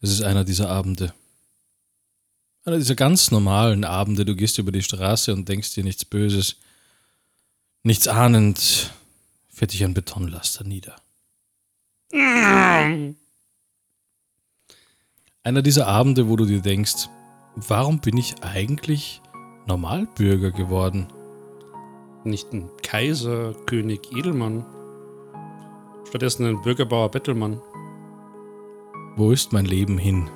Es ist einer dieser Abende. Einer dieser ganz normalen Abende. Du gehst über die Straße und denkst dir nichts Böses. Nichts ahnend fährt dich ein Betonlaster nieder. Einer dieser Abende, wo du dir denkst, warum bin ich eigentlich Normalbürger geworden? Nicht ein Kaiser, König, Edelmann. Stattdessen ein Bürgerbauer, Bettelmann. Wo ist mein Leben hin?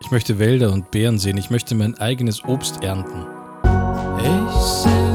Ich möchte Wälder und Beeren sehen. Ich möchte mein eigenes Obst ernten. Ich singe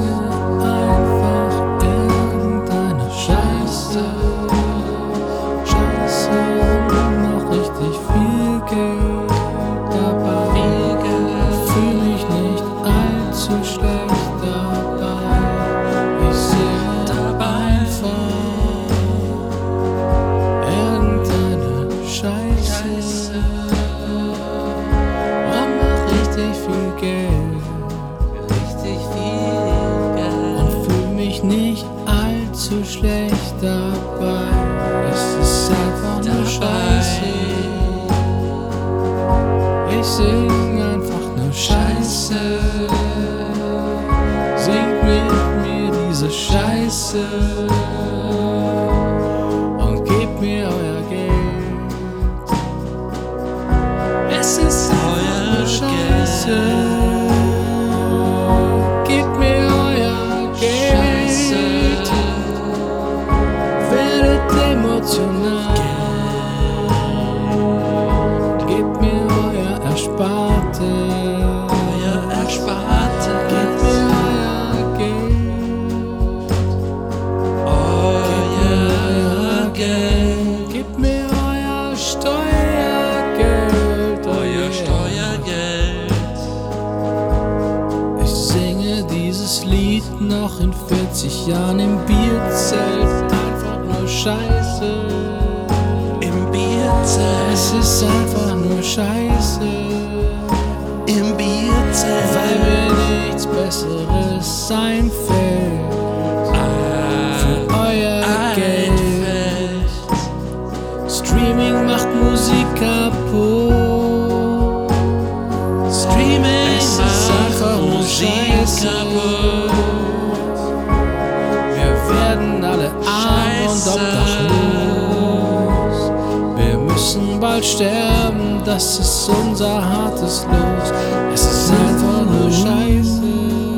bald sterben, das ist unser hartes Los. Es ist einfach nur Scheiße.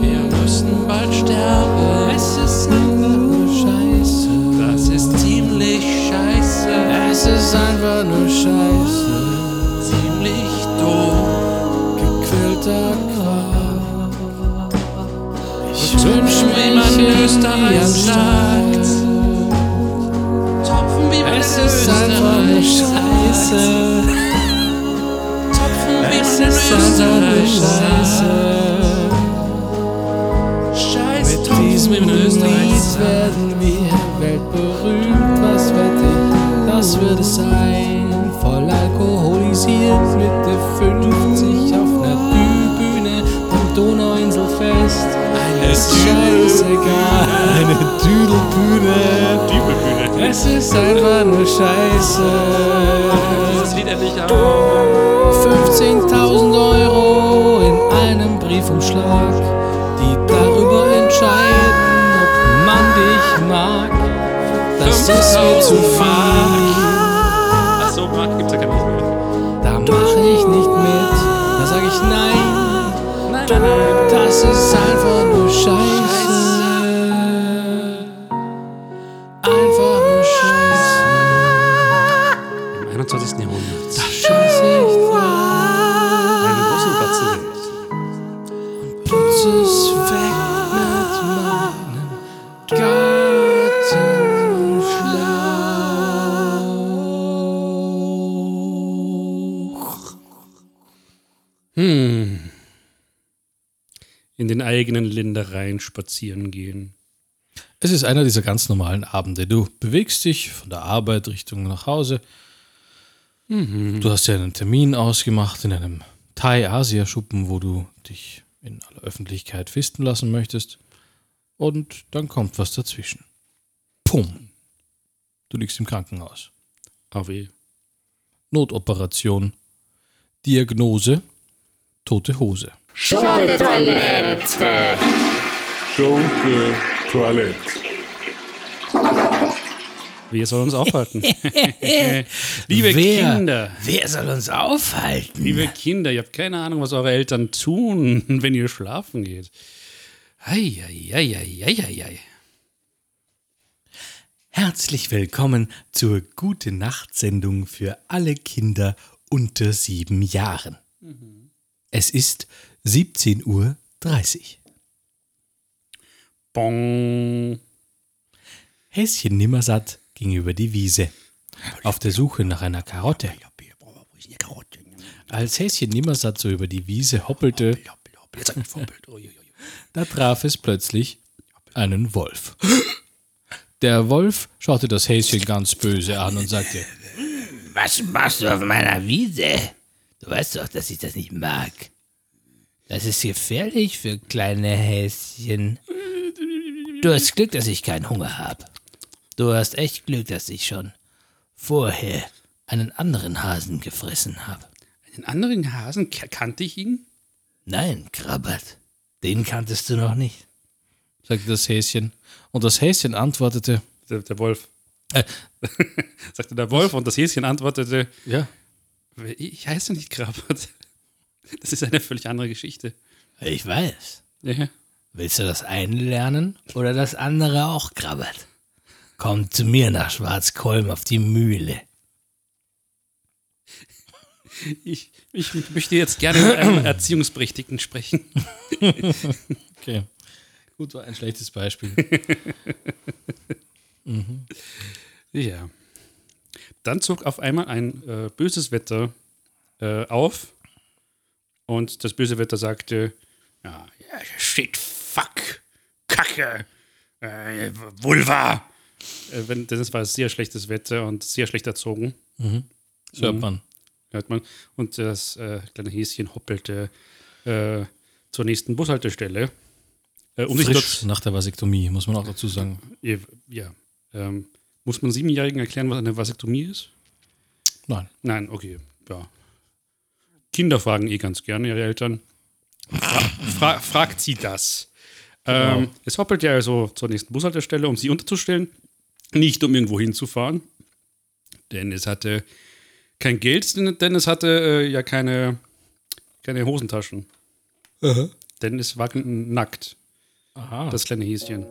Wir müssen bald sterben. Es ist einfach nur Scheiße. Das ist ziemlich scheiße. Es ist einfach nur Scheiße. Ziemlich doof. Gequälter Quark. Ich Tupfen, wie man in Österreich sagt. Topfen, wie man Es in ist einfach nur Österreich Scheiße. Topfen, wie Es ist. Scheiße. Scheiß Mit Topfen, diesem wie Lied werden wir weltberühmt. Was wette ich, das wird es sein. Voll alkoholisiert, Mitte 50 auf ner Bühne am Donauinselfest. Es ist scheißegal, eine Düdelbühne. Es ist einfach nur Scheiße. Lied endlich an. 15.000 Euro in einem Briefumschlag, die darüber entscheiden, ob man dich mag. Das ist mir zu viel, Achso, Marc gibt's ja gar nicht mehr. da mache ich nicht mit. Da sag ich nein. das ist einfach nur Scheiße. Eigenen Ländereien spazieren gehen. Es ist einer dieser ganz normalen Abende. Du bewegst dich von der Arbeit Richtung nach Hause. Du hast ja einen Termin ausgemacht in einem Thai-Asia-Schuppen, wo du dich in aller Öffentlichkeit fisten lassen möchtest. Und dann kommt was dazwischen. Pum. Du liegst im Krankenhaus. AW. Notoperation. Diagnose: Tote Hose. Schunke Toilette. Schunke Toilette. Wir sollen uns aufhalten. Liebe Wer? Kinder, Wer soll uns aufhalten? liebe Kinder, ihr habt keine Ahnung, was eure Eltern tun, wenn ihr schlafen geht. Eieieiei. Herzlich willkommen zur Gute Nacht Sendung für alle Kinder unter sieben Jahren. Es ist 17.30 Uhr. Bong. Häschen Nimmersatt ging über die Wiese auf der Suche nach einer Karotte. Als Häschen Nimmersatt so über die Wiese hoppelte, da traf es plötzlich einen Wolf. Der Wolf schaute das Häschen ganz böse an und sagte, Was machst du auf meiner Wiese? Du weißt doch, dass ich das nicht mag. Das ist gefährlich für kleine Häschen. Du hast Glück, dass ich keinen Hunger habe. Du hast echt Glück, dass ich schon vorher einen anderen Hasen gefressen habe. Den anderen Hasen kannte ich ihn? Nein, Krabbert, den kanntest du noch nicht. sagte das Häschen. Und das Häschen antwortete, Der, der Wolf. äh, Sagte der Wolf und das Häschen antwortete, ja, ich heiße nicht Krabbert. Das ist eine völlig andere Geschichte. Ich weiß. Ja. Willst du das eine lernen oder das andere auch, Krabbert? Komm zu mir nach Schwarzkolm auf die Mühle. Ich, ich möchte jetzt gerne mit einem Erziehungsberechtigten sprechen. okay. Gut, war ein schlechtes Beispiel. Ja. Dann zog auf einmal ein äh, böses Wetter äh, auf und das böse Wetter sagte, ja, ja shit, fuck, Kacke, äh, Vulva. Äh, wenn, das war sehr schlechtes Wetter und sehr schlecht erzogen, So hört man. hört man. Und das äh, kleine Häschen hoppelte äh, zur nächsten Bushaltestelle. Äh, um sich Frisch dort, nach der Vasektomie, muss man auch dazu sagen. ja, ja ähm, muss man Siebenjährigen erklären, was eine Vasektomie ist? Nein. Nein, okay, ja. Kinder fragen eh ganz gerne ihre Eltern. Fra fra fragt sie das. Ähm, es hoppelt ja also zur nächsten Bushaltestelle, um sie unterzustellen. Nicht um irgendwo hinzufahren. Denn es hatte kein Geld, denn, es hatte äh, ja keine, keine Hosentaschen. Denn es war nackt, Aha. das kleine Häschen.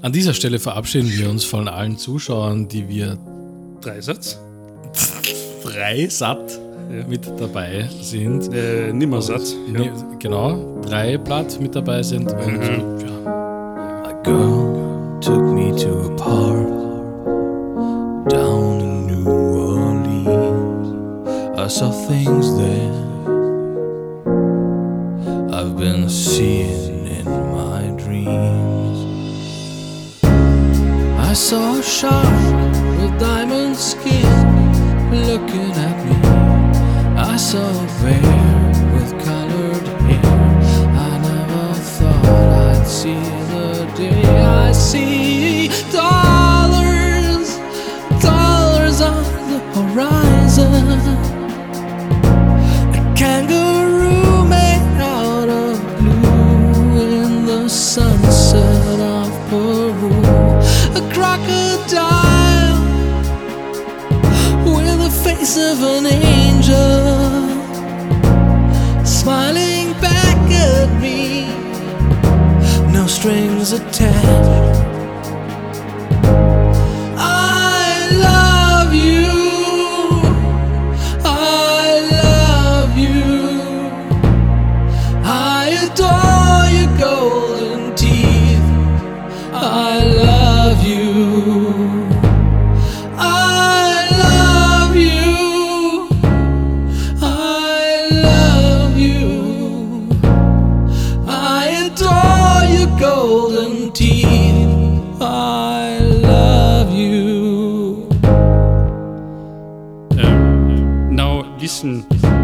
An dieser Stelle verabschieden wir uns von allen Zuschauern, die wir Dreisatz. drei satt mit dabei sind. Äh, nimmersatt. Nee, Ja. Genau, drei Blatt mit dabei sind. Und ja, A girl A kangaroo made out of blue in the sunset of Peru. A crocodile with the face of an angel smiling back at me. No strings attached.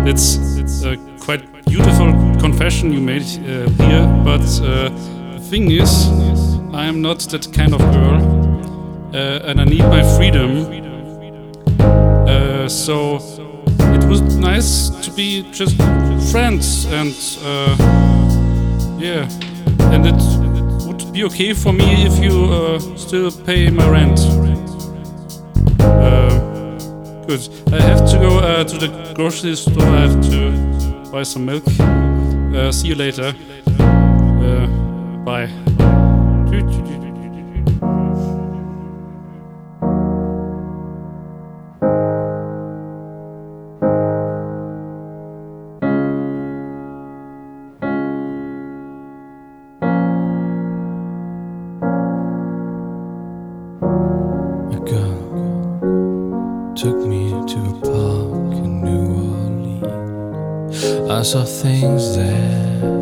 It's it's a quite beautiful confession you made uh, here, but uh, the thing is, I am not that kind of girl, uh, and I need my freedom. Uh, so it was nice to be just friends and uh, yeah. And it would be okay for me if you uh, still pay my rent. Good. I have to go uh, to the grocery store. I have to buy some milk. Uh, see you later. Uh, bye. Saw things there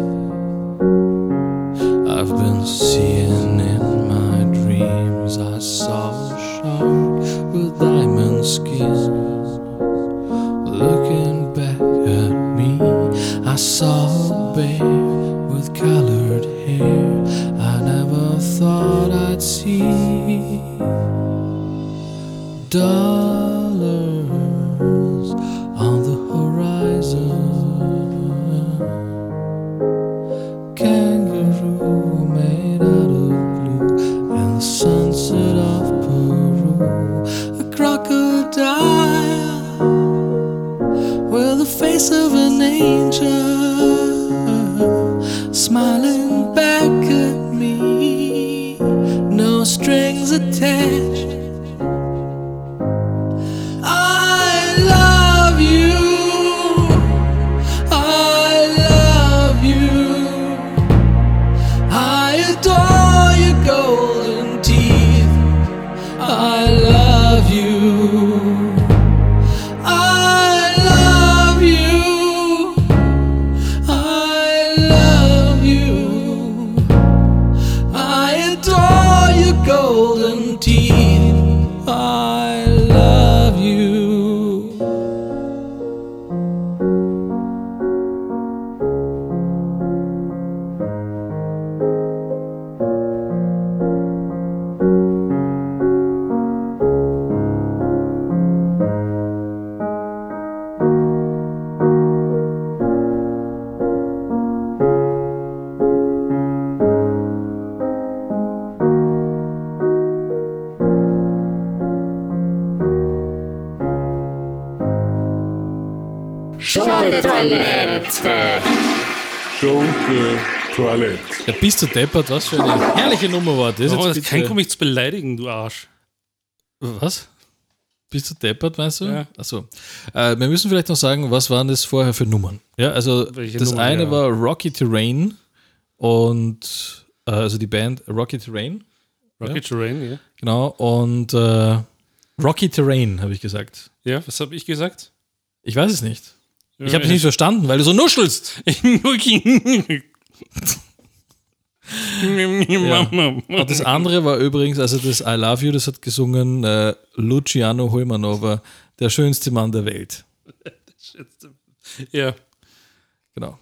Ja, bist du deppert, was für eine herrliche Nummer war das. Oh, jetzt das kann komm mich zu beleidigen, du Arsch. Was? Bist du deppert, meinst du? Ja. Achso. Äh, wir müssen vielleicht noch sagen, was waren das vorher für Nummern? Ja, also Welche das Nummern, eine ja. war Rocky Terrain und äh, also die Band Rocky Terrain, Rocket Terrain, ja. genau, und äh, Rocky Terrain, habe ich gesagt. Ja, was habe ich gesagt? Ich weiß es nicht. Ich habe es nicht verstanden, weil du so nuschelst. Und das andere war übrigens, also das I Love You, das hat gesungen äh, Luciano Holmanova, der schönste Mann der Welt. ja, Genau.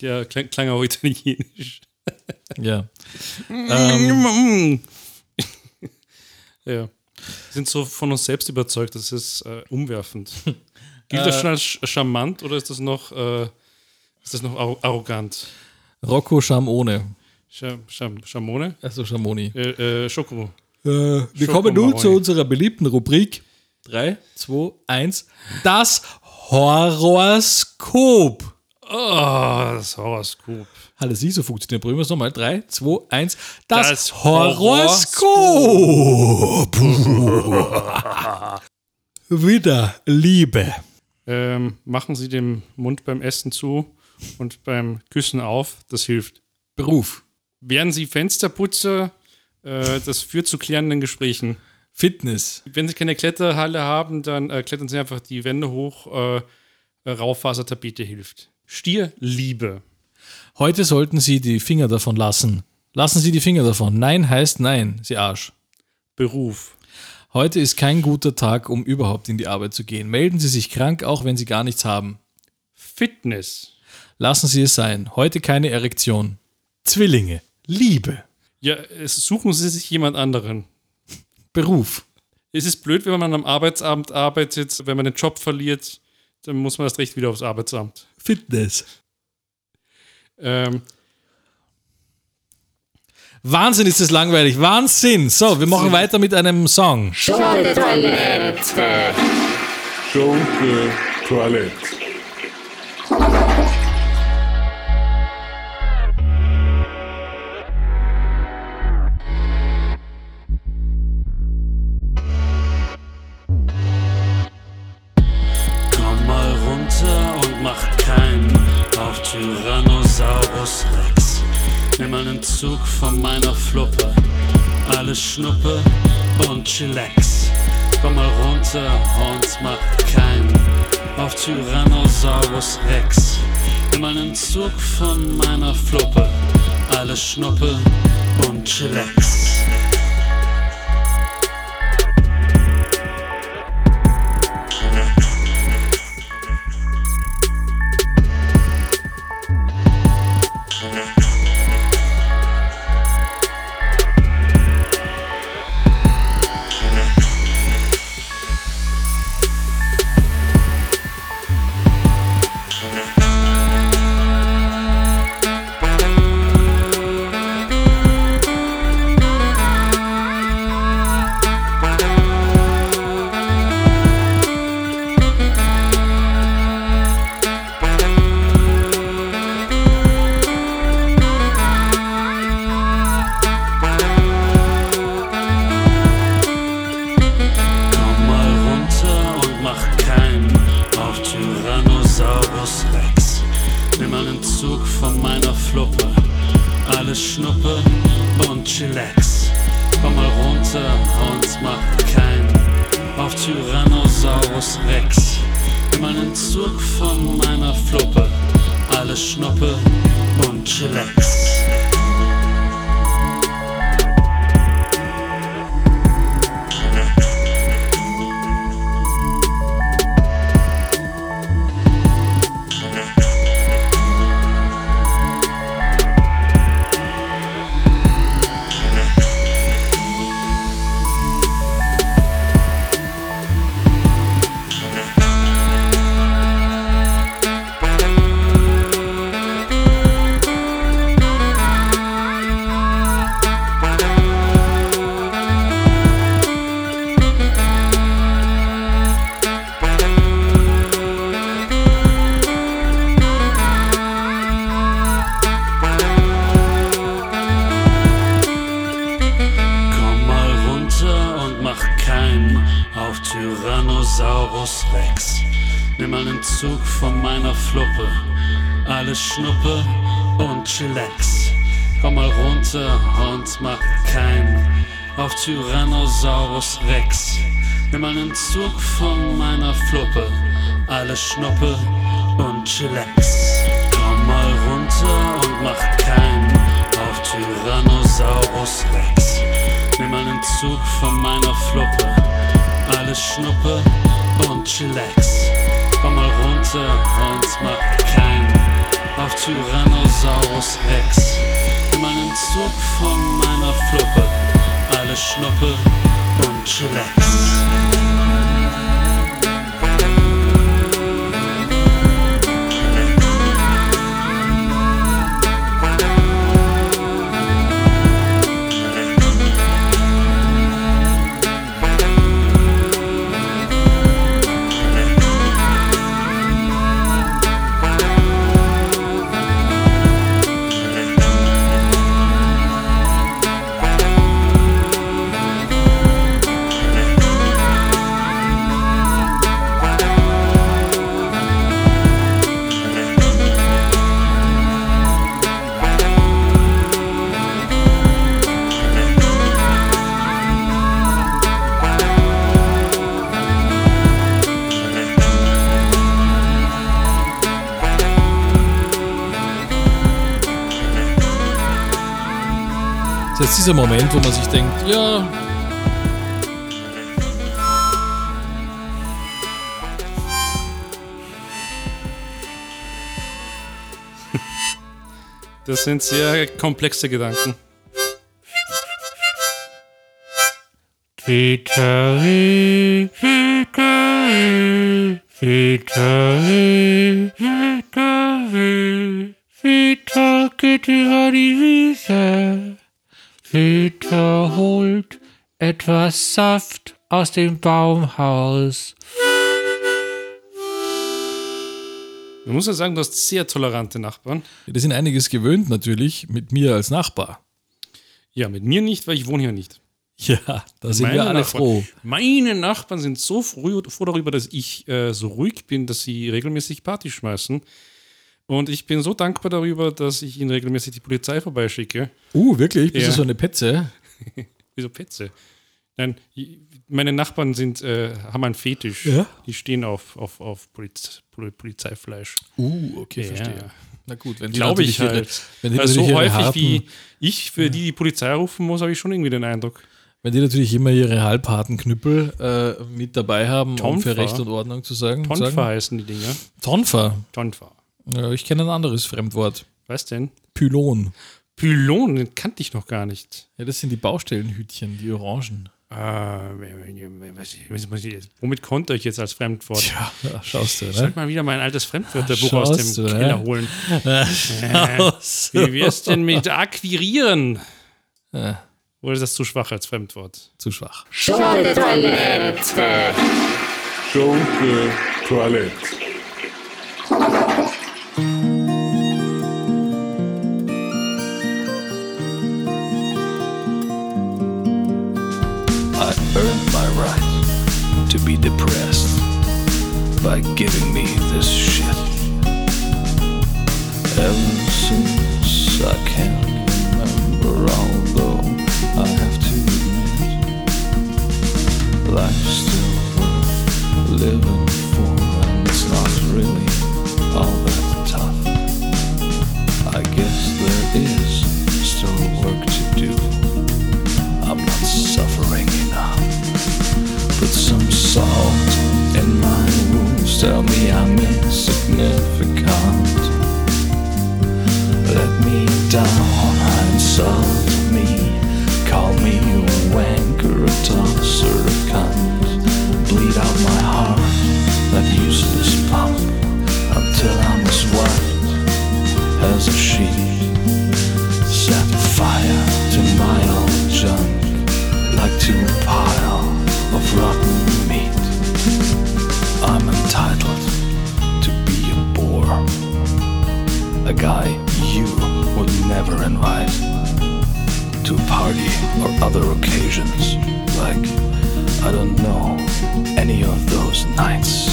ja klang, klang auch italienisch. Ja. Ähm, Ja. Wir sind so von uns selbst überzeugt, das ist äh, umwerfend. Gilt das schon als charmant oder ist das noch, äh, ist das noch arro- arrogant? Rocco Schamone. Scham, Scham, Schamone? Also Schamoni. Äh, äh, Schoko. Äh, wir Schoko kommen nun zu unserer beliebten Rubrik. 3, 2, 1. Das Horoskop. Oh, das Horoskop. Hallo, Sie, so funktioniert. Probieren wir es nochmal. 3, 2, 1. Das, Das Horoskop. Wieder Liebe. Ähm, machen Sie den Mund beim Essen zu und beim Küssen auf. Das hilft. Beruf. Werden Sie Fensterputzer? Äh, das führt zu klärenden Gesprächen. Fitness. Wenn Sie keine Kletterhalle haben, dann äh, klettern Sie einfach die Wände hoch. Äh, äh, Raufasertapete hilft. Stierliebe. Heute sollten Sie die Finger davon lassen. Lassen Sie die Finger davon. Nein heißt nein, Sie Arsch. Beruf. Heute ist kein guter Tag, um überhaupt in die Arbeit zu gehen. Melden Sie sich krank, auch wenn Sie gar nichts haben. Fitness. Lassen Sie es sein. Heute keine Erektion. Zwillinge. Liebe. Ja, es suchen Sie sich jemand anderen. Beruf. Es ist blöd, wenn man am Arbeitsabend arbeitet, wenn man den Job verliert, dann muss man erst recht wieder aufs Arbeitsamt. Fitness. Ähm, Wahnsinn ist das langweilig. Wahnsinn. So, wir machen weiter mit einem Song. Schunke-Toilette. Schunke Toilette. Zug von meiner Fluppe, alles Schnuppe und Chillax. Komm mal runter und mach keinen auf Tyrannosaurus Rex. Nimm einen Zug von meiner Fluppe, alles Schnuppe und Chillax. Komm mal runter und mach keinen auf Tyrannosaurus Rex. Nimm einen Zug von meiner Fluppe, alles Schnuppe und Chillax. Komm mal runter und mach keinen auf Tyrannosaurus Rex. Nimm einen Zug von meiner Fluppe, alles Schnuppe und Chillax. Komm mal runter und mach keinen auf Tyrannosaurus Rex. Zug von meiner Fluppe, alles Schnuppe und Chillax. Dieser Moment, wo man sich denkt, ja, das sind sehr komplexe Gedanken. Victory, victory, Victory, Victory, Vita geht über die Wiese. Vita holt etwas Saft aus dem Baumhaus. Man muss ja sagen, du hast sehr tolerante Nachbarn. Die sind einiges gewöhnt natürlich mit mir als Nachbar. Ja, mit mir nicht, weil ich wohne hier nicht. Ja, da sind wir alle Nachbarn, froh. Meine Nachbarn sind so froh, froh darüber, dass ich äh, so ruhig bin, dass sie regelmäßig Party schmeißen. Und ich bin so dankbar darüber, dass ich ihnen regelmäßig die Polizei vorbeischicke. Uh, wirklich? Bist Ja. du so eine Petze? Wieso Petze? Nein, meine Nachbarn sind, äh, haben einen Fetisch. Ja? Die stehen auf, auf, auf Poliz Pol Polizeifleisch. Uh, okay, Ja. verstehe. Na gut, wenn die Glaube ich halt. ihre, wenn die Weil so häufig harten, wie ich für die die Polizei rufen muss, habe ich schon irgendwie den Eindruck. wenn die natürlich immer ihre halbharten Knüppel äh, mit dabei haben, um Tonfa. für Recht und Ordnung zu sagen. Tonfa sagen. heißen die Dinger. Tonfa. Tonfa. Ja, ich kenne ein anderes Fremdwort. Was denn? Pylon. Pylon, den kannte ich noch gar nicht. Ja, das sind die Baustellenhütchen, die Orangen. Ah, was, was, was, womit konnte ich jetzt als Fremdwort? Tja, ja, schaust du, Ich ne? sollte mal wieder mein altes Fremdwörterbuch aus Schaust dem du, ne? Keller holen. Schaust du. Wie wär's denn mit akquirieren? Ja, Oder ist das zu schwach als Fremdwort? zu schwach. Schunke-Toilette. Schunke Toilette. By giving me this shit. Ever since I can a guy you would never invite to a party or other occasions, like I don't know any of those nights.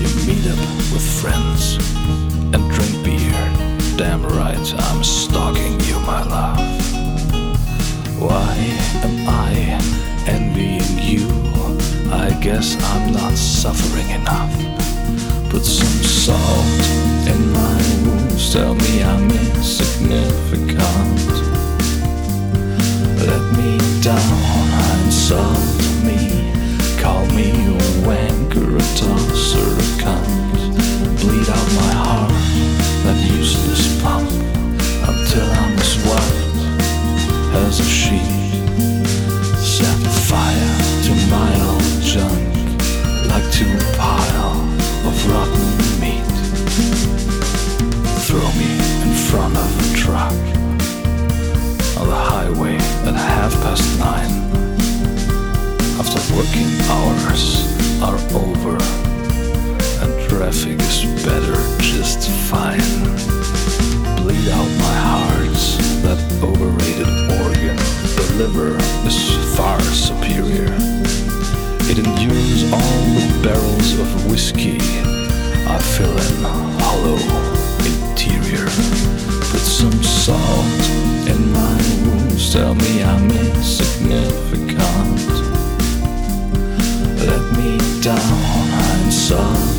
You meet up with friends and drink beer. Damn right, I'm stalking you, my love. Why am I envying you? I guess I'm not suffering enough. Put some salt in my Tell me I'm insignificant. Let me down, insult me. Call me a wanker, a tosser, a cunt. Bleed out my heart, that useless pump. Until I'm as white Is far superior. It endures all the barrels of whiskey. I fill in hollow interior. Put some salt in my wounds. Tell me I'm insignificant. Let me down, insult me.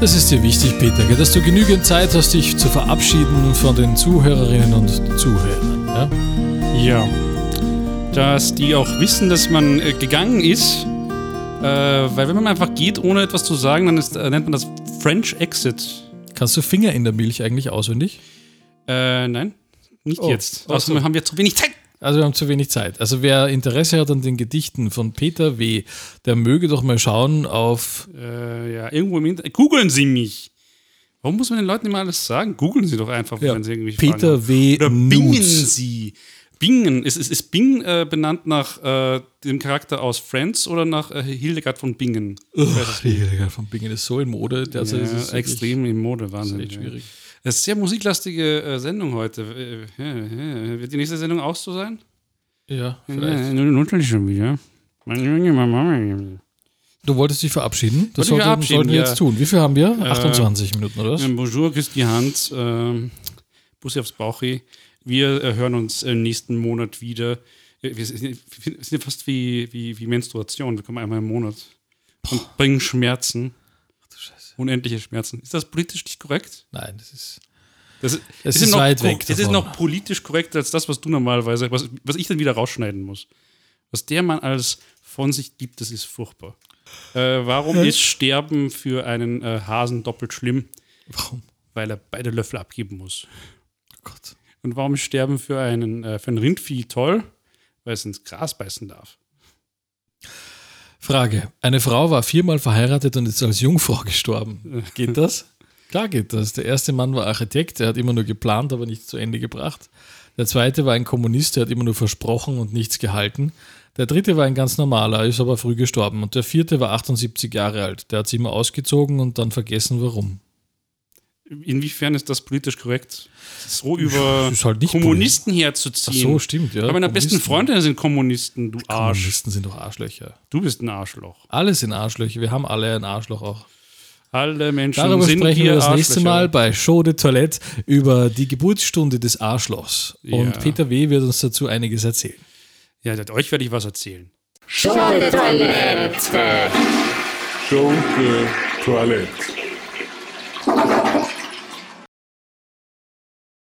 Das ist dir wichtig, Peter, dass du genügend Zeit hast, dich zu verabschieden von den Zuhörerinnen und Zuhörern. Ja? Ja. Dass die auch wissen, dass man äh, gegangen ist. Äh, weil wenn man einfach geht, ohne etwas zu sagen, dann ist, äh, nennt man das French Exit. Kannst du Finger in der Milch eigentlich auswendig? Äh, nein, nicht Oh, jetzt. Außerdem haben wir zu wenig Zeit. Also wir haben zu wenig Zeit. Also wer Interesse hat an den Gedichten von Peter W., der möge doch mal schauen auf Äh, ja, irgendwo im Internet. Googeln Sie mich. Warum muss man den Leuten immer alles sagen? Googeln Sie doch einfach, Ja, wenn Sie irgendwie Fragen Peter haben. W. Oder bingen. Sie. Bingen. Ist, ist, ist Bing äh, benannt nach äh, dem Charakter aus Friends oder nach äh, Hildegard von Bingen? Die Hildegard von Bingen ist so in Mode. Also ja, das ist extrem in Mode, Wahnsinn. echt schwierig. Es ist sehr musiklastige äh, Sendung heute. Äh, ja. Wird die nächste Sendung auch so sein? Ja, vielleicht. Natürlich schon wieder. Du wolltest dich verabschieden? Das sollten, verabschieden, sollten wir ja. jetzt tun. Wie viel haben wir? 28 Minuten, oder was? Ähm, Bonjour, küsst die Hand. Ähm, Bussi aufs Bauchi. Wir äh, hören uns äh, nächsten Monat wieder. Äh, Wir sind, wir sind fast wie, wie, wie Menstruation. Wir kommen einmal im Monat und bringen Schmerzen. Unendliche Schmerzen. Ist das politisch nicht korrekt? Nein, das ist. Das ist, Es das ist noch, weit weg Es ist noch politisch korrekter als das, was du normalerweise, was, was ich dann wieder rausschneiden muss. Was der Mann alles von sich gibt, das ist furchtbar. Äh, warum ist Sterben für einen äh, Hasen doppelt schlimm? Warum? Weil er beide Löffel abgeben muss. Oh Gott. Und warum ist Sterben für, einen, äh, für ein Rindvieh toll? Weil es ins Gras beißen darf. Frage. Eine Frau war viermal verheiratet und ist als Jungfrau gestorben. Geht das? Klar geht das. Der erste Mann war Architekt, der hat immer nur geplant, aber nichts zu Ende gebracht. Der zweite war ein Kommunist, der hat immer nur versprochen und nichts gehalten. Der dritte war ein ganz normaler, ist aber früh gestorben. Und der vierte war 78 Jahre alt. Der hat sich immer ausgezogen und dann vergessen, warum. Inwiefern ist das politisch korrekt? So über halt nicht Kommunisten Ach herzuziehen. so, stimmt, ja. Aber meine besten. Freunde sind Kommunisten, du Arsch. Kommunisten sind doch Arschlöcher. Du bist ein Arschloch. Alle sind Arschlöcher. Wir haben alle ein Arschloch auch. Alle Menschen Darüber sind sprechen wir hier das nächste. Mal bei Show de Toilette über die Geburtsstunde des Arschlochs. Und Ja. Peter W. wird uns dazu einiges erzählen. Ja, euch werde ich was erzählen. Schunke-Toilette. Schunke Toilette.